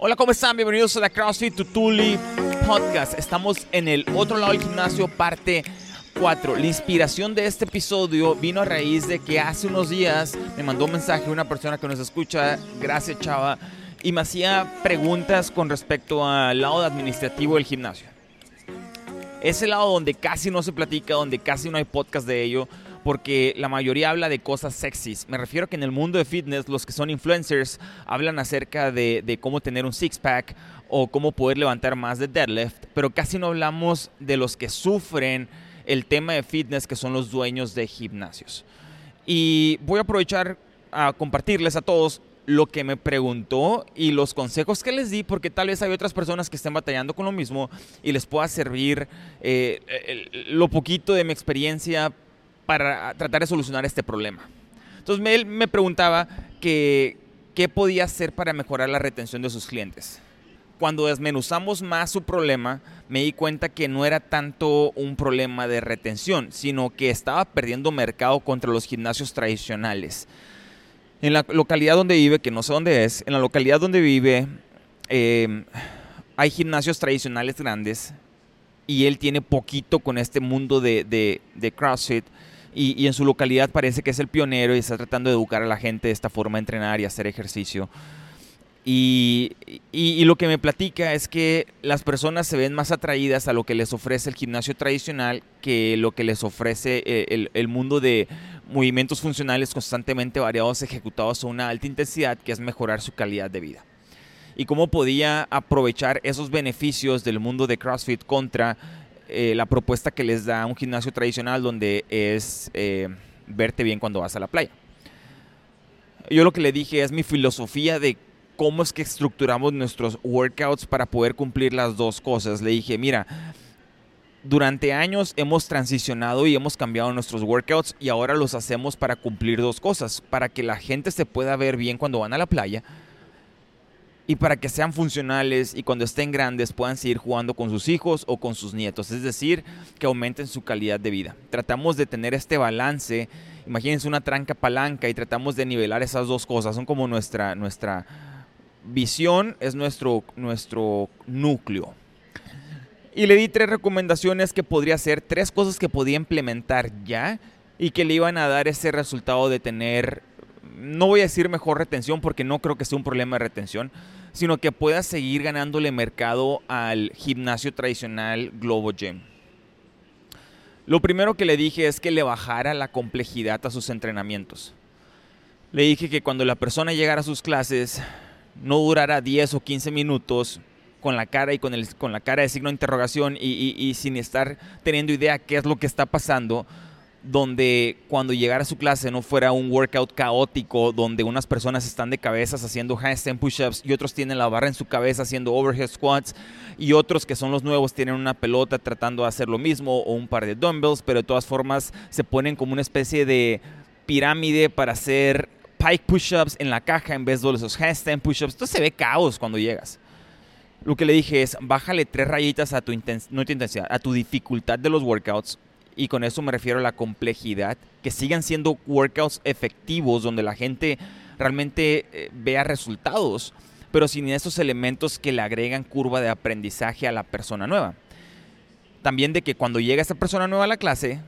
Hola, ¿cómo están? Bienvenidos a la CrossFit Tutuli Podcast. Estamos en el otro lado del gimnasio, parte 4. La inspiración de este episodio vino a raíz de que hace unos días me mandó un mensaje una persona que nos escucha, gracias chava, y me hacía preguntas con respecto al lado administrativo del gimnasio. Ese lado donde casi no se platica, donde casi no hay podcast de ello, porque la mayoría habla de cosas sexys. Me refiero a que en el mundo de fitness los que son influencers hablan acerca de, cómo tener un six-pack o cómo poder levantar más de deadlift, pero casi no hablamos de los que sufren el tema de fitness, que son los dueños de gimnasios. Y voy a aprovechar a compartirles a todos lo que me preguntó y los consejos que les di, porque tal vez hay otras personas que estén batallando con lo mismo y les pueda servir eh, lo poquito de mi experiencia para tratar de solucionar este problema. Entonces él me preguntaba que, qué podía hacer para mejorar la retención de sus clientes. Cuando desmenuzamos más su problema, me di cuenta que no era tanto un problema de retención, sino que estaba perdiendo mercado contra los gimnasios tradicionales. En la localidad donde vive, que no sé dónde es, en la localidad donde vive em, hay gimnasios tradicionales grandes y él tiene poquito con este mundo de, de, de CrossFit y, en su localidad parece que es el pionero y está tratando de educar a la gente de esta forma de entrenar y hacer ejercicio. Y, lo que me platica es que las personas se ven más atraídas a lo que les ofrece el gimnasio tradicional que lo que les ofrece eh, el, el, mundo de movimientos funcionales constantemente variados ejecutados a una alta intensidad, que es mejorar su calidad de vida. Y cómo podía aprovechar esos beneficios del mundo de CrossFit contra eh, la propuesta que les da un gimnasio tradicional donde es eh, verte bien cuando vas a la playa. Yo lo que le dije es mi filosofía de cómo es que estructuramos nuestros workouts para poder cumplir las dos cosas. Le dije, mira, durante años hemos transicionado y hemos cambiado nuestros workouts y ahora los hacemos para cumplir dos cosas, para que la gente se pueda ver bien cuando van a la playa y para que sean funcionales y cuando estén grandes puedan seguir jugando con sus hijos o con sus nietos, es decir, que aumenten su calidad de vida. Tratamos de tener este balance, imagínense una tranca palanca y tratamos de nivelar esas dos cosas, son como nuestra, nuestra visión, es nuestro, nuestro núcleo. Y le di tres recomendaciones que podría hacer, tres cosas que podía implementar ya y que le iban a dar ese resultado de tener, no voy a decir mejor retención porque no creo que sea un problema de retención, sino que pueda seguir ganándole mercado al gimnasio tradicional Globo Gym. Lo primero que le dije es que le bajara la complejidad a sus entrenamientos. Le dije que cuando la persona llegara a sus clases no durara 10 o 15 minutos con la cara y con, el, con la cara de signo de interrogación y, y sin estar teniendo idea qué es lo que está pasando, donde cuando llegara a su clase no fuera un workout caótico donde unas personas están de cabezas haciendo handstand push-ups y otros tienen la barra en su cabeza haciendo overhead squats y otros que son los nuevos tienen una pelota tratando de hacer lo mismo o un par de dumbbells, pero de todas formas se ponen como una especie de pirámide para hacer pike push-ups en la caja en vez de esos handstand push-ups. Entonces se ve caos cuando llegas. Lo que le dije es, bájale tres rayitas a tu, no tu intensidad, a tu dificultad de los workouts y con eso me refiero a la complejidad, que sigan siendo workouts efectivos donde la gente realmente eh, vea resultados, pero sin esos elementos que le agregan curva de aprendizaje a la persona nueva. También de que cuando llega esa persona nueva a la clase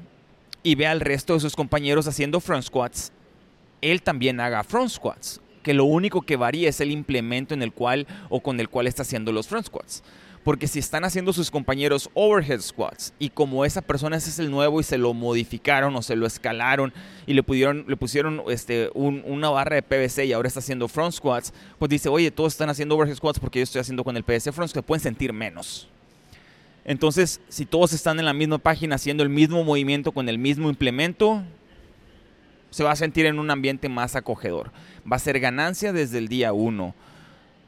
y vea al resto de sus compañeros haciendo front squats, él también haga front squats, que lo único que varía es el implemento en el cual o con el cual está haciendo los front squats. Porque si están haciendo sus compañeros overhead squats y como esa persona es el nuevo y se lo modificaron o se lo escalaron y le, pudieron, le pusieron este, una barra de PVC y ahora está haciendo front squats, pues dice, oye, todos están haciendo overhead squats porque yo estoy haciendo con el PVC front squats, pueden sentir menos. Entonces, si todos están en la misma página haciendo el mismo movimiento con el mismo implemento, se va a sentir en un ambiente más acogedor. Va a ser ganancia desde el día uno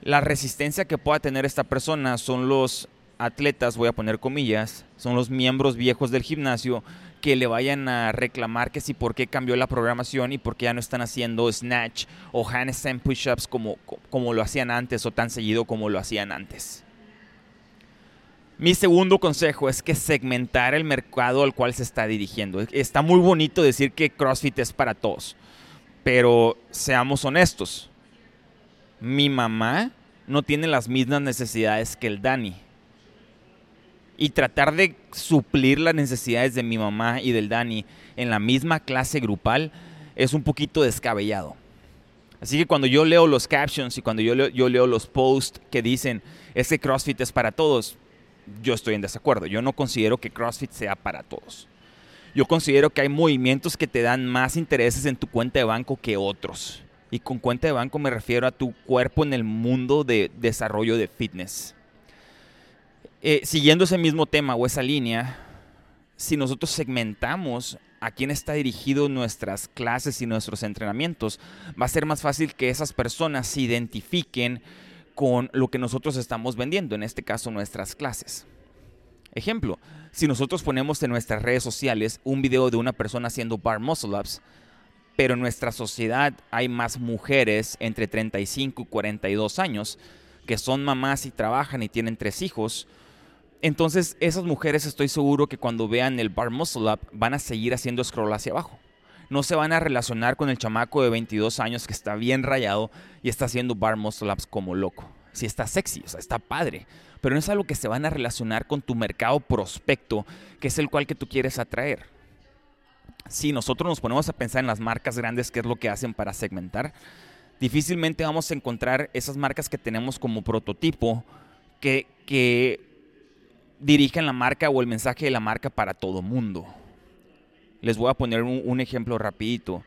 la resistencia que pueda tener esta persona son los atletas, voy a poner comillas, son los miembros viejos del gimnasio que le vayan a reclamar que si por qué cambió la programación y por qué ya no están haciendo snatch o handstand push-ups como, como lo hacían antes o tan seguido como lo hacían antes. Mi segundo consejo es que segmentar el mercado al cual se está dirigiendo. Está muy bonito decir que CrossFit es para todos, pero seamos honestos mi mamá no tiene las mismas necesidades que el Dani. Y tratar de suplir las necesidades de mi mamá y del Dani en la misma clase grupal es un poquito descabellado. Así que cuando yo leo los captions y cuando yo leo, los posts que dicen, ese CrossFit es para todos, yo estoy en desacuerdo. Yo no considero que CrossFit sea para todos. Yo considero que hay movimientos que te dan más intereses en tu cuenta de banco que otros. Y con cuenta de banco me refiero a tu cuerpo en el mundo de desarrollo de fitness. Eh, siguiendo ese mismo tema o esa línea, si nosotros segmentamos a quién está dirigido nuestras clases y nuestros entrenamientos, va a ser más fácil que esas personas se identifiquen con lo que nosotros estamos vendiendo, en este caso nuestras clases. Ejemplo, si nosotros ponemos en nuestras redes sociales un video de una persona haciendo bar muscle ups, pero en nuestra sociedad hay más mujeres entre 35 y 42 años que son mamás y trabajan y tienen tres hijos, entonces esas mujeres estoy seguro que cuando vean el bar muscle up van a seguir haciendo scroll hacia abajo. No se van a relacionar con el chamaco de 22 años que está bien rayado y está haciendo bar muscle ups como loco. Si está sexy, o sea, está padre pero no es algo que se van a relacionar con tu mercado prospecto, que es el cual que tú quieres atraer. Si nosotros nos ponemos a pensar en las marcas grandes, qué es lo que hacen para segmentar, difícilmente vamos a encontrar esas marcas que tenemos como prototipo que, dirigen la marca o el mensaje de la marca para todo mundo. Les voy a poner un, un ejemplo rapidito.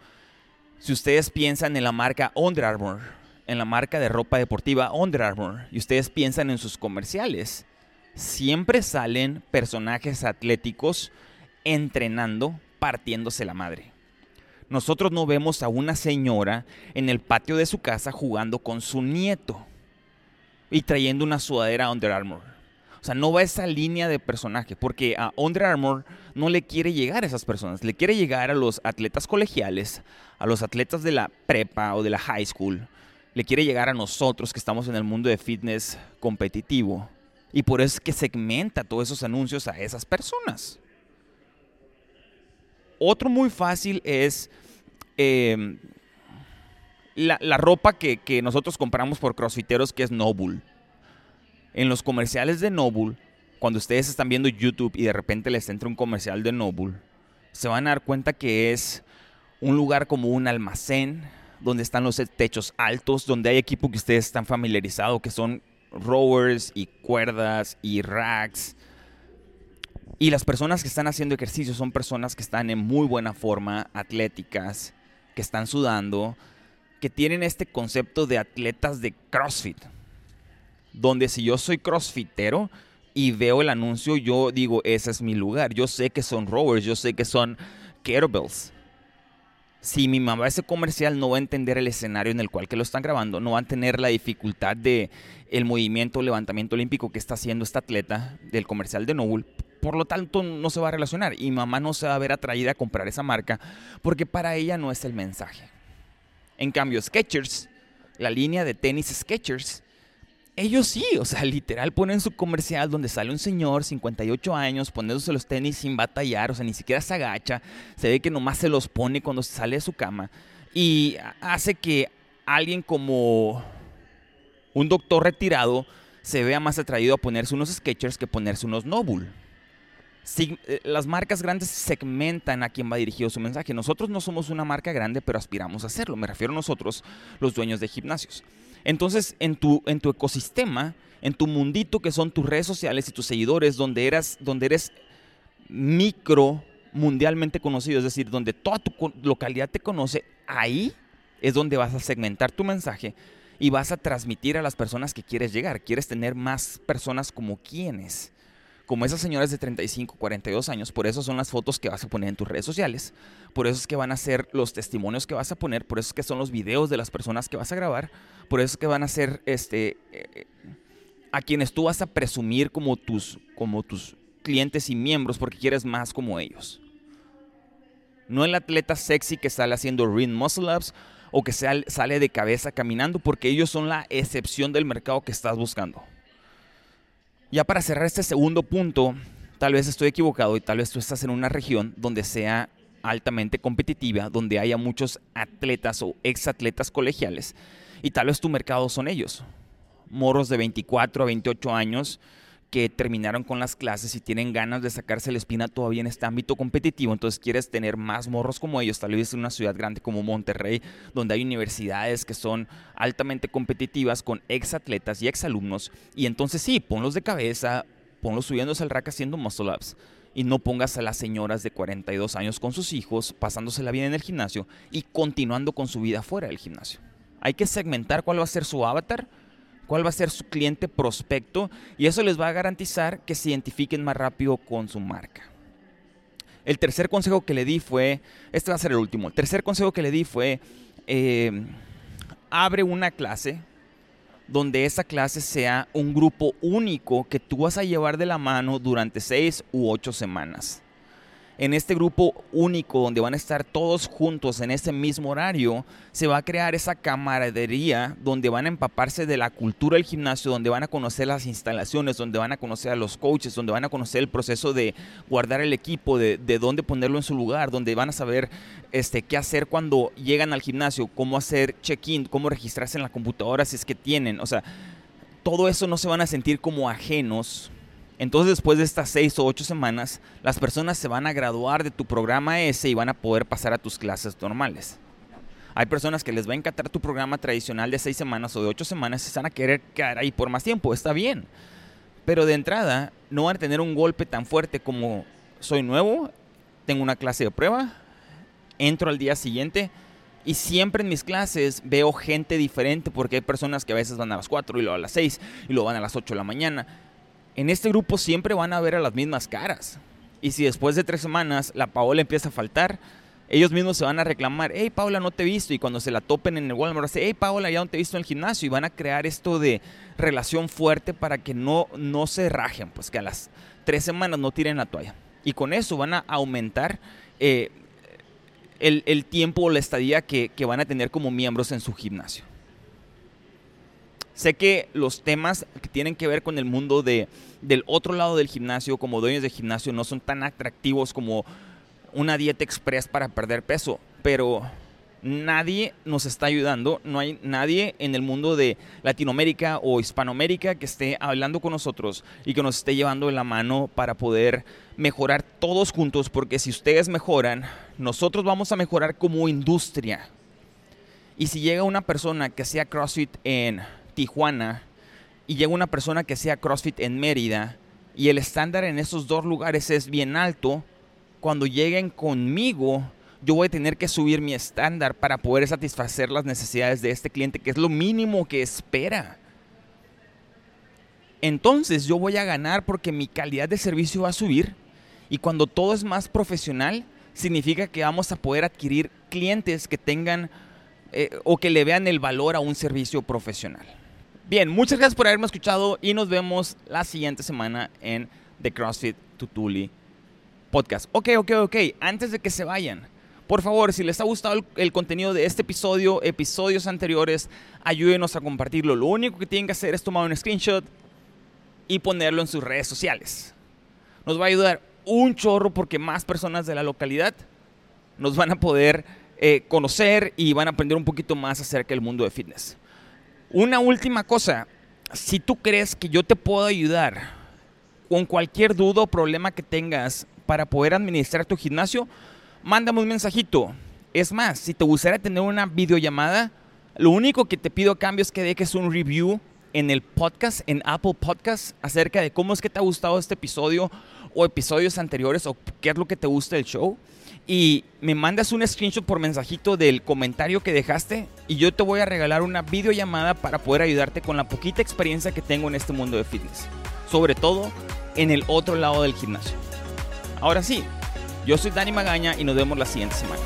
Si ustedes piensan en la marca Under Armour, en la marca de ropa deportiva Under Armour y ustedes piensan en sus comerciales, siempre salen personajes atléticos entrenando, partiéndose la madre. Nosotros no vemos a una señora en el patio de su casa jugando con su nieto y trayendo una sudadera Under Armour. O sea, no va esa línea de personaje, porque a Under Armour no le quiere llegar a esas personas, le quiere llegar a los atletas colegiales, a los atletas de la prepa o de la high school, le quiere llegar a nosotros que estamos en el mundo de fitness competitivo. Y por eso es que segmenta todos esos anuncios a esas personas. Otro muy fácil es em, la, ropa que, nosotros compramos por crossfiteros, que es Noble. En los comerciales de Noble, cuando ustedes están viendo YouTube y de repente les entra un comercial de Noble, se van a dar cuenta que es un lugar como un almacén donde están los techos altos, donde hay equipo que ustedes están familiarizados, que son rowers y cuerdas y racks. Y las personas que están haciendo ejercicio son personas que están en muy buena forma, atléticas, que están sudando, que tienen este concepto de atletas de CrossFit. Donde si yo soy crossfitero y veo el anuncio, yo digo, ese es mi lugar. Yo sé que son rowers, yo sé que son kettlebells si mi mamá ese comercial no va a entender el escenario en el cual que lo están grabando, no va a tener la dificultad de el movimiento levantamiento olímpico que está haciendo esta atleta del comercial de Noble, por lo tanto no se va a relacionar y mamá no se va a ver atraída a comprar esa marca porque para ella no es el mensaje. En cambio, Skechers, la línea de tenis Skechers, ellos sí, o sea, literal ponen su comercial donde sale un señor, 58 años, poniéndose los tenis sin batallar, o sea, ni siquiera se agacha, se ve que nomás se los pone cuando sale de su cama y hace que alguien como un doctor retirado se vea más atraído a ponerse unos Skechers que ponerse unos Noble. Eh, las marcas grandes segmentan a quién va dirigido su mensaje. Nosotros no somos una marca grande, pero aspiramos a hacerlo. Me refiero a nosotros, los dueños de gimnasios. Entonces, en tu, en tu ecosistema, en tu mundito que son tus redes sociales y tus seguidores, donde, eras, donde eres micro mundialmente conocido, es decir, donde toda tu localidad te conoce, ahí es donde vas a segmentar tu mensaje y vas a transmitir a las personas que quieres llegar. Quieres tener más personas como quienes como esas señoras de 35, 42 años, por eso son las fotos que vas a poner en tus redes sociales, por eso es que van a ser los testimonios que vas a poner, por eso es que son los videos de las personas que vas a grabar, por eso es que van a ser este, eh, a quienes tú vas a presumir como tus, como tus clientes y miembros porque quieres más como ellos. No el atleta sexy que sale haciendo ring muscle ups o que sale de cabeza caminando porque ellos son la excepción del mercado que estás buscando. Ya para cerrar este segundo punto, tal vez estoy equivocado y tal vez tú estás en una región donde sea altamente competitiva, donde haya muchos atletas o exatletas colegiales y tal vez tu mercado son ellos. morros de 24 a 28 años que terminaron con las clases y tienen ganas de sacarse la espina todavía en este ámbito competitivo, entonces quieres tener más morros como ellos, tal vez en una ciudad grande como Monterrey, donde hay universidades que son altamente competitivas con ex atletas y ex alumnos, y entonces sí, ponlos de cabeza, ponlos subiéndose al rack haciendo muscle ups, y no pongas a las señoras de 42 años con sus hijos, pasándosela bien en el gimnasio y continuando con su vida fuera del gimnasio. Hay que segmentar cuál va a ser su avatar cuál va a ser su cliente prospecto y eso les va a garantizar que se identifiquen más rápido con su marca. El tercer consejo que le di fue, este va a ser el último, el tercer consejo que le di fue, eh, abre una clase donde esa clase sea un grupo único que tú vas a llevar de la mano durante seis u ocho semanas en este grupo único donde van a estar todos juntos en ese mismo horario, se va a crear esa camaradería donde van a empaparse de la cultura del gimnasio, donde van a conocer las instalaciones, donde van a conocer a los coaches, donde van a conocer el proceso de guardar el equipo, de, dónde ponerlo en su lugar, donde van a saber este, qué hacer cuando llegan al gimnasio, cómo hacer check-in, cómo registrarse en la computadora si es que tienen. O sea, todo eso no se van a sentir como ajenos entonces después de estas seis o ocho semanas, las personas se van a graduar de tu programa ese y van a poder pasar a tus clases normales. Hay personas que les va a encantar tu programa tradicional de seis semanas o de ocho semanas y se van a querer quedar ahí por más tiempo, está bien. Pero de entrada no van a tener un golpe tan fuerte como soy nuevo, tengo una clase de prueba, entro al día siguiente y siempre en mis clases veo gente diferente porque hay personas que a veces van a las 4 y luego a las 6 y luego van a las 8 de la mañana en este grupo siempre van a ver a las mismas caras. Y si después de tres semanas la Paola empieza a faltar, ellos mismos se van a reclamar, hey Paola, no te he visto. Y cuando se la topen en el Walmart, hey Paola, ya no te he visto en el gimnasio. Y van a crear esto de relación fuerte para que no, no se rajen, pues que a las tres semanas no tiren la toalla. Y con eso van a aumentar eh, el, tiempo o la estadía que van a tener como miembros en su gimnasio. Sé que los temas que tienen que ver con el mundo de, del otro lado del gimnasio, como dueños de gimnasio, no son tan atractivos como una dieta express para perder peso, pero nadie nos está ayudando, no hay nadie en el mundo de Latinoamérica o Hispanoamérica que esté hablando con nosotros y que nos esté llevando la mano para poder mejorar todos juntos, porque si ustedes mejoran, nosotros vamos a mejorar como industria. Y si llega una persona que sea CrossFit en Tijuana y llega una persona que sea CrossFit en Mérida y el estándar en esos dos lugares es bien alto, cuando lleguen conmigo, yo voy a tener que subir mi estándar para poder satisfacer las necesidades de este cliente, que es lo mínimo que espera. Entonces yo voy a ganar porque mi calidad de servicio va a subir y cuando todo es más profesional, significa que vamos a poder adquirir clientes que tengan eh, o que le vean el valor a un servicio profesional. Bien, muchas gracias por haberme escuchado y nos vemos la siguiente semana en The CrossFit Tutuli Podcast. Ok, ok, ok. Antes de que se vayan, por favor, si les ha gustado el, contenido de este episodio, episodios anteriores, ayúdenos a compartirlo. Lo único que tienen que hacer es tomar un screenshot y ponerlo en sus redes sociales. Nos va a ayudar un chorro porque más personas de la localidad nos van a poder eh, conocer y van a aprender un poquito más acerca del mundo de fitness. Una última cosa, si tú crees que yo te puedo ayudar con cualquier duda o problema que tengas para poder administrar tu gimnasio, mándame un mensajito. Es más, si te gustaría tener una videollamada, lo único que te pido a cambio es que dejes un review en el podcast, en Apple Podcast, acerca de cómo es que te ha gustado este episodio o episodios anteriores o qué es lo que te gusta del show y me mandas un screenshot por mensajito del comentario que dejaste y yo te voy a regalar una videollamada para poder ayudarte con la poquita experiencia que tengo en este mundo de fitness. Sobre todo en el otro lado del gimnasio. Ahora sí, yo soy Dani Magaña y nos vemos la siguiente semana.